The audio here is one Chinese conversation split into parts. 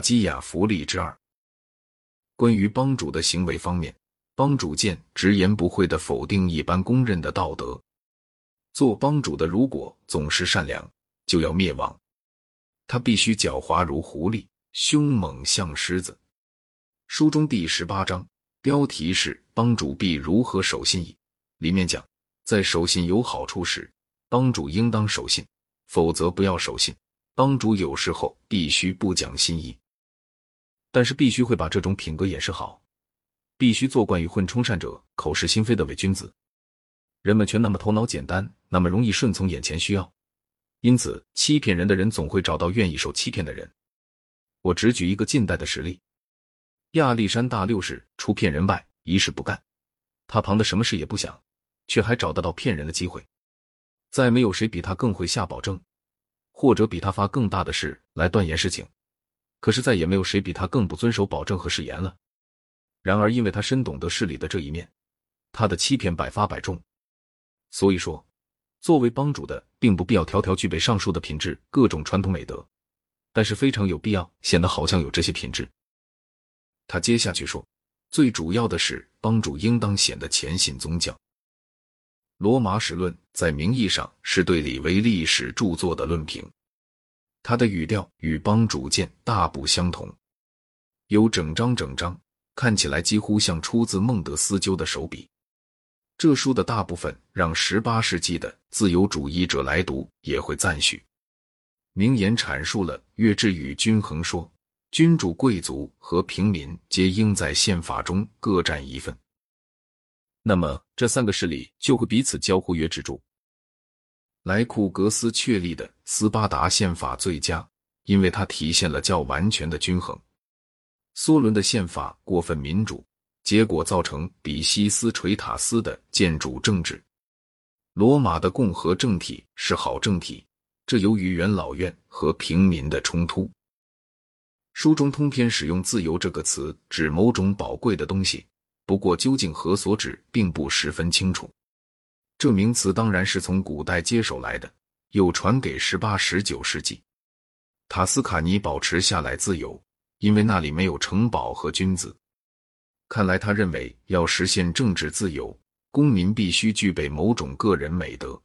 基雅弗利之二。关于帮主的行为方面，帮主见直言不讳的否定一般公认的道德。做帮主的如果总是善良，就要灭亡。他必须狡猾如狐狸，凶猛像狮子。书中第十八章标题是“帮主必如何守信义”，里面讲，在守信有好处时，帮主应当守信，否则不要守信。帮主有时候必须不讲信义，但是必须会把这种品格掩饰好，必须做惯于混充善者、口是心非的伪君子。人们却那么头脑简单，那么容易顺从眼前需要。因此，欺骗人的人总会找到愿意受欺骗的人。我只举一个近代的实例：亚历山大六世除骗人外一事不干，他旁的什么事也不想，却还找得到骗人的机会。再没有谁比他更会下保证，或者比他发更大的誓来断言事情。可是再也没有谁比他更不遵守保证和誓言了。然而，因为他深懂得事理的这一面，他的欺骗百发百中。所以说。作为帮主的，并不必要条条具备上述的品质、各种传统美德，但是非常有必要显得好像有这些品质。他接下去说，最主要的是帮主应当显得虔信宗教。罗马史论在名义上是对李维历史著作的论评，他的语调与帮主见大不相同，有整章整章，看起来几乎像出自孟德斯鸠的手笔。这书的大部分让十八世纪的自由主义者来读也会赞许。名言阐述了约制与均衡说，君主、贵族和平民皆应在宪法中各占一份。那么这三个势力就会彼此交互约制住。莱库格斯确立的斯巴达宪法最佳，因为它体现了较完全的均衡。梭伦的宪法过分民主。结果造成比西斯垂塔斯的建主政治。罗马的共和政体是好政体，这由于元老院和平民的冲突。书中通篇使用“自由”这个词，指某种宝贵的东西，不过究竟何所指，并不十分清楚。这名词当然是从古代接手来的，又传给十八、十九世纪。塔斯卡尼保持下来自由，因为那里没有城堡和君子。看来，他认为要实现政治自由，公民必须具备某种个人美德。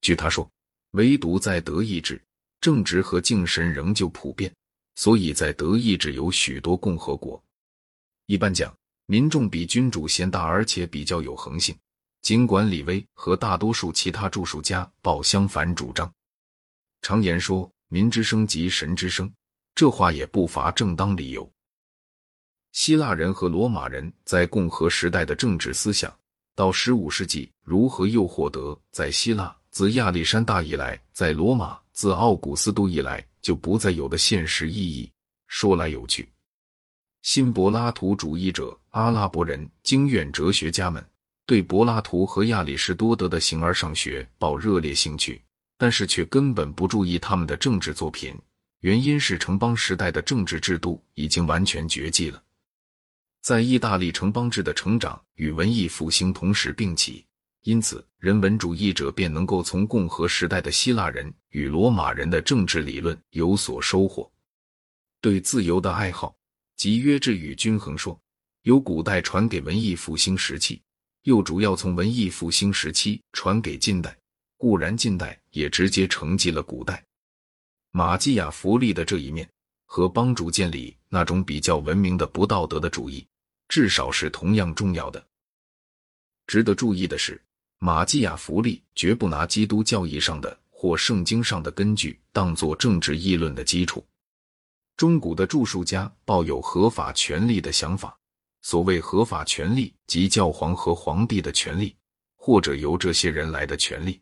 据他说，唯独在德意志，正直和敬神仍旧普遍，所以在德意志有许多共和国。一般讲，民众比君主先大，而且比较有恒性。尽管李威和大多数其他著述家抱相反主张，常言说“民之声即神之声”，这话也不乏正当理由。希腊人和罗马人在共和时代的政治思想，到十五世纪如何又获得在希腊自亚历山大以来，在罗马自奥古斯都以来就不再有的现实意义，说来有趣。新柏拉图主义者、阿拉伯人、经院哲学家们对柏拉图和亚里士多德的形而上学抱热烈兴趣，但是却根本不注意他们的政治作品，原因是城邦时代的政治制度已经完全绝迹了。在意大利城邦制的成长与文艺复兴同时并起，因此人文主义者便能够从共和时代的希腊人与罗马人的政治理论有所收获。对自由的爱好及约制与均衡说，由古代传给文艺复兴时期，又主要从文艺复兴时期传给近代。固然近代也直接承继了古代。马基雅弗利的这一面和帮主建立那种比较文明的不道德的主义。至少是同样重要的。值得注意的是，马基雅弗利绝不拿基督教义上的或圣经上的根据当作政治议论的基础。中古的著述家抱有合法权利的想法，所谓合法权利，即教皇和皇帝的权利，或者由这些人来的权利。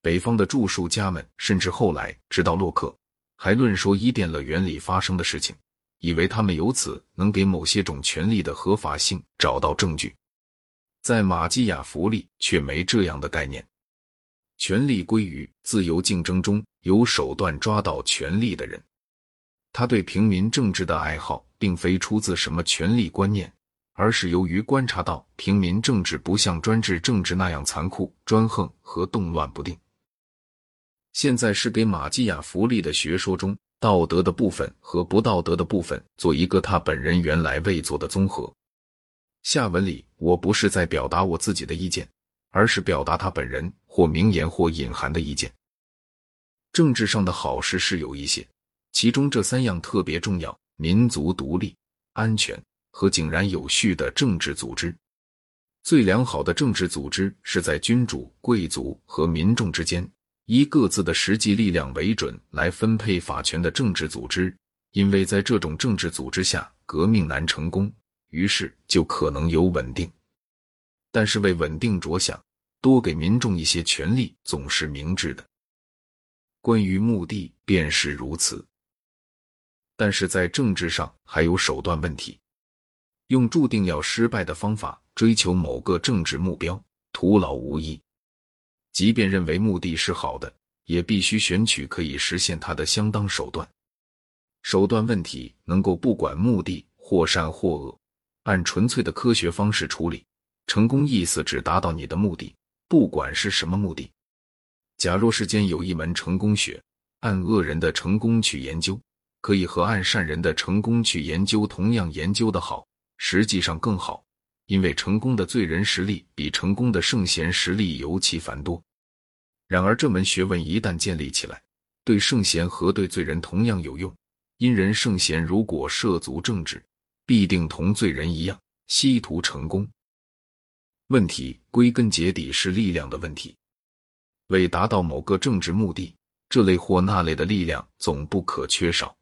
北方的著述家们甚至后来直到洛克，还论说伊甸乐园里发生的事情。以为他们由此能给某些种权利的合法性找到证据，在马基雅弗利却没这样的概念。权力归于自由竞争中有手段抓到权力的人。他对平民政治的爱好，并非出自什么权力观念，而是由于观察到平民政治不像专制政治那样残酷、专横和动乱不定。现在是给马基雅弗利的学说中。道德的部分和不道德的部分做一个他本人原来未做的综合。下文里我不是在表达我自己的意见，而是表达他本人或明言或隐含的意见。政治上的好事是有一些，其中这三样特别重要：民族独立、安全和井然有序的政治组织。最良好的政治组织是在君主、贵族和民众之间。以各自的实际力量为准来分配法权的政治组织，因为在这种政治组织下，革命难成功，于是就可能有稳定。但是为稳定着想，多给民众一些权利总是明智的。关于目的便是如此。但是在政治上还有手段问题，用注定要失败的方法追求某个政治目标，徒劳无益。即便认为目的是好的，也必须选取可以实现它的相当手段。手段问题能够不管目的或善或恶，按纯粹的科学方式处理，成功意思只达到你的目的，不管是什么目的。假若世间有一门成功学，按恶人的成功去研究，可以和按善人的成功去研究同样研究的好，实际上更好。因为成功的罪人实力比成功的圣贤实力尤其繁多。然而，这门学问一旦建立起来，对圣贤和对罪人同样有用。因人圣贤如果涉足政治，必定同罪人一样，希图成功。问题归根结底是力量的问题。为达到某个政治目的，这类或那类的力量总不可缺少。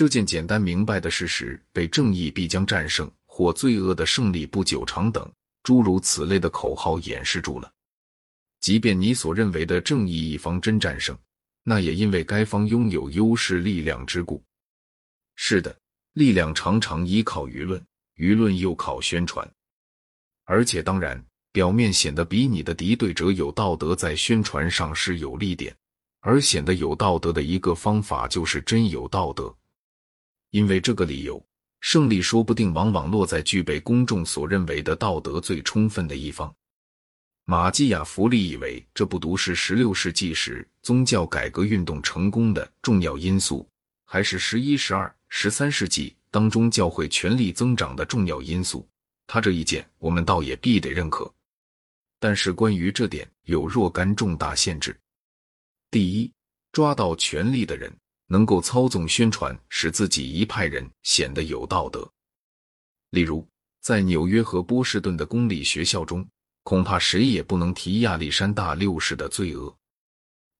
这件简单明白的事实被“正义必将战胜”。或罪恶的胜利不久长等诸如此类的口号掩饰住了。即便你所认为的正义一方真战胜，那也因为该方拥有优势力量之故。是的，力量常常依靠舆论，舆论又靠宣传。而且，当然，表面显得比你的敌对者有道德，在宣传上是有利点。而显得有道德的一个方法，就是真有道德。因为这个理由。胜利说不定往往落在具备公众所认为的道德最充分的一方。马基雅弗利以为，这不独是十六世纪时宗教改革运动成功的重要因素，还是十一、十二、十三世纪当中教会权力增长的重要因素。他这一见，我们倒也必得认可。但是关于这点，有若干重大限制：第一，抓到权力的人。能够操纵宣传，使自己一派人显得有道德。例如，在纽约和波士顿的公立学校中，恐怕谁也不能提亚历山大六世的罪恶。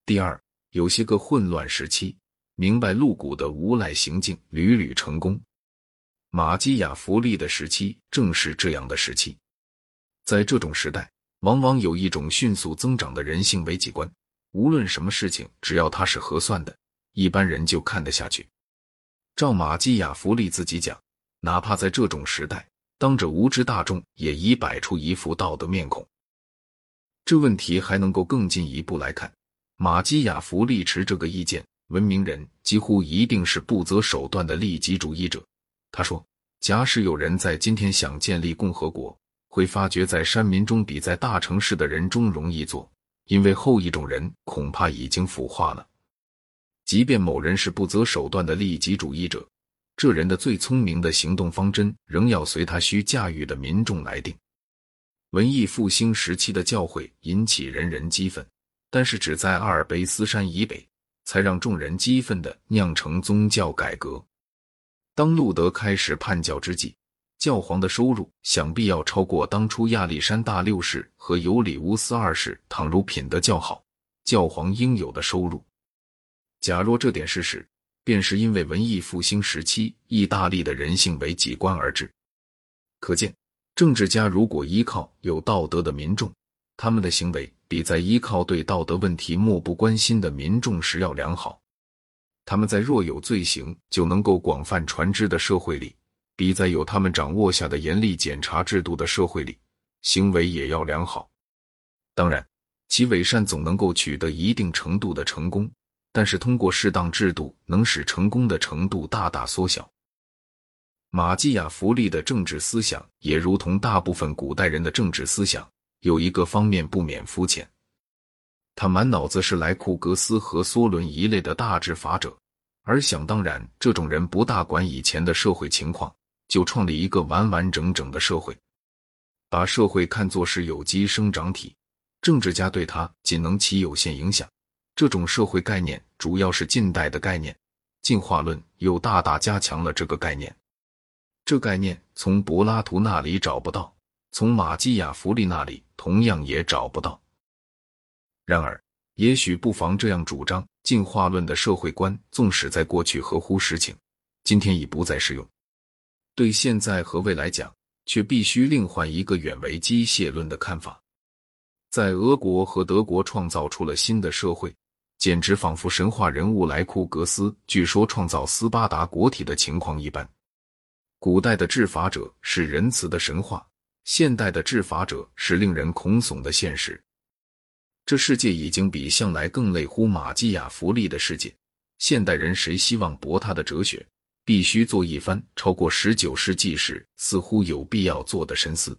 第二，有些个混乱时期，明白露骨的无赖行径屡屡成功。马基雅弗利的时期正是这样的时期。在这种时代，往往有一种迅速增长的人性危机观：无论什么事情，只要它是合算的。一般人就看得下去。照马基雅弗利自己讲，哪怕在这种时代，当着无知大众，也已摆出一副道德面孔。这问题还能够更进一步来看。马基雅弗利持这个意见，文明人几乎一定是不择手段的利己主义者。他说：“假使有人在今天想建立共和国，会发觉在山民中比在大城市的人中容易做，因为后一种人恐怕已经腐化了。”即便某人是不择手段的利己主义者，这人的最聪明的行动方针仍要随他需驾驭的民众来定。文艺复兴时期的教会引起人人激愤，但是只在阿尔卑斯山以北，才让众人激愤的酿成宗教改革。当路德开始叛教之际，教皇的收入想必要超过当初亚历山大六世和尤里乌斯二世倘如品德较好，教皇应有的收入。假若这点事实，便是因为文艺复兴时期意大利的人性为己观而至。可见，政治家如果依靠有道德的民众，他们的行为比在依靠对道德问题漠不关心的民众时要良好；他们在若有罪行就能够广泛传知的社会里，比在有他们掌握下的严厉检查制度的社会里，行为也要良好。当然，其伪善总能够取得一定程度的成功。但是，通过适当制度，能使成功的程度大大缩小。马基雅弗利的政治思想也如同大部分古代人的政治思想，有一个方面不免肤浅。他满脑子是莱库格斯和梭伦一类的大治法者，而想当然，这种人不大管以前的社会情况，就创立一个完完整整的社会，把社会看作是有机生长体，政治家对他仅能起有限影响。这种社会概念主要是近代的概念，进化论又大大加强了这个概念。这概念从柏拉图那里找不到，从马基雅弗利那里同样也找不到。然而，也许不妨这样主张：进化论的社会观，纵使在过去合乎实情，今天已不再适用；对现在和未来讲，却必须另换一个远为机械论的看法。在俄国和德国创造出了新的社会，简直仿佛神话人物莱库格斯据说创造斯巴达国体的情况一般。古代的治法者是仁慈的神话，现代的治法者是令人恐悚的现实。这世界已经比向来更类乎马基雅弗利的世界。现代人谁希望驳他的哲学，必须做一番超过十九世纪时似乎有必要做的深思。